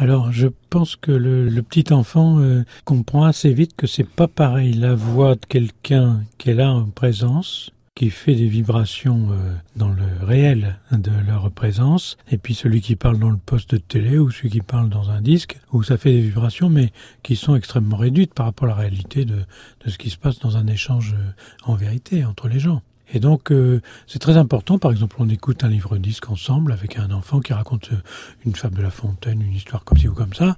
Alors, je pense que le, petit enfant euh, comprend assez vite que c'est pas pareil la voix de quelqu'un qu'elle a en présence qui fait des vibrations euh, dans le réel de leur présence, et puis celui qui parle dans le poste de télé ou celui qui parle dans un disque, où ça fait des vibrations, mais qui sont extrêmement réduites par rapport à la réalité de, de ce qui se passe dans un échange euh, en vérité entre les gens. Et donc, euh, c'est très important. Par exemple, on écoute un livre-disque ensemble avec un enfant qui raconte euh, une fable de La Fontaine, une histoire comme ci ou comme ça,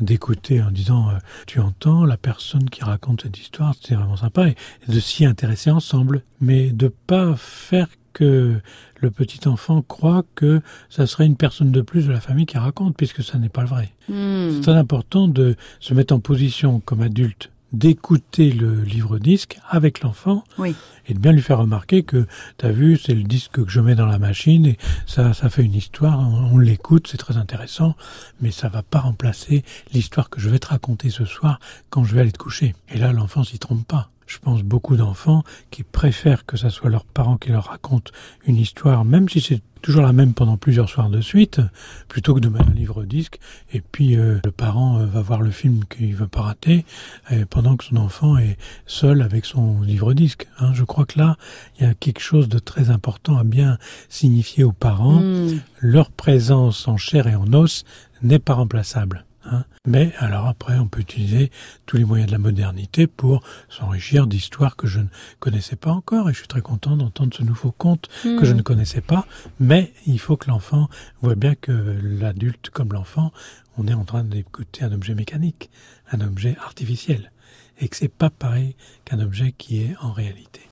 d'écouter en disant euh, tu entends la personne qui raconte cette histoire, c'est vraiment sympa, et de s'y intéresser ensemble, mais de pas faire que le petit enfant croit que ça serait une personne de plus de la famille qui raconte, puisque ça n'est pas le vrai. Hmm. C'est très important de se mettre en position comme adulte d'écouter le livre-disque avec l'enfant Oui. et de bien lui faire remarquer que t'as vu c'est le disque que je mets dans la machine et ça ça fait une histoire on, on l'écoute c'est très intéressant mais ça va pas remplacer l'histoire que je vais te raconter ce soir quand je vais aller te coucher et là l'enfant s'y trompe pas je pense beaucoup d'enfants qui préfèrent que ça soit leurs parents qui leur racontent une histoire, même si c'est toujours la même pendant plusieurs soirs de suite, plutôt que de mettre un livre-disque, et puis euh, le parent euh, va voir le film qu'il veut pas rater, euh, pendant que son enfant est seul avec son livre-disque. Hein. Je crois que là, il y a quelque chose de très important à bien signifier aux parents. Hmm. Leur présence en chair et en os n'est pas remplaçable. Hein. Mais alors après, on peut utiliser tous les moyens de la modernité pour s'enrichir d'histoires que je ne connaissais pas encore. Et je suis très content d'entendre ce nouveau conte que je ne connaissais pas. Mais il faut que l'enfant voit bien que l'adulte comme l'enfant, on est en train d'écouter un objet mécanique, un objet artificiel. Et que c'est pas pareil qu'un objet qui est en réalité.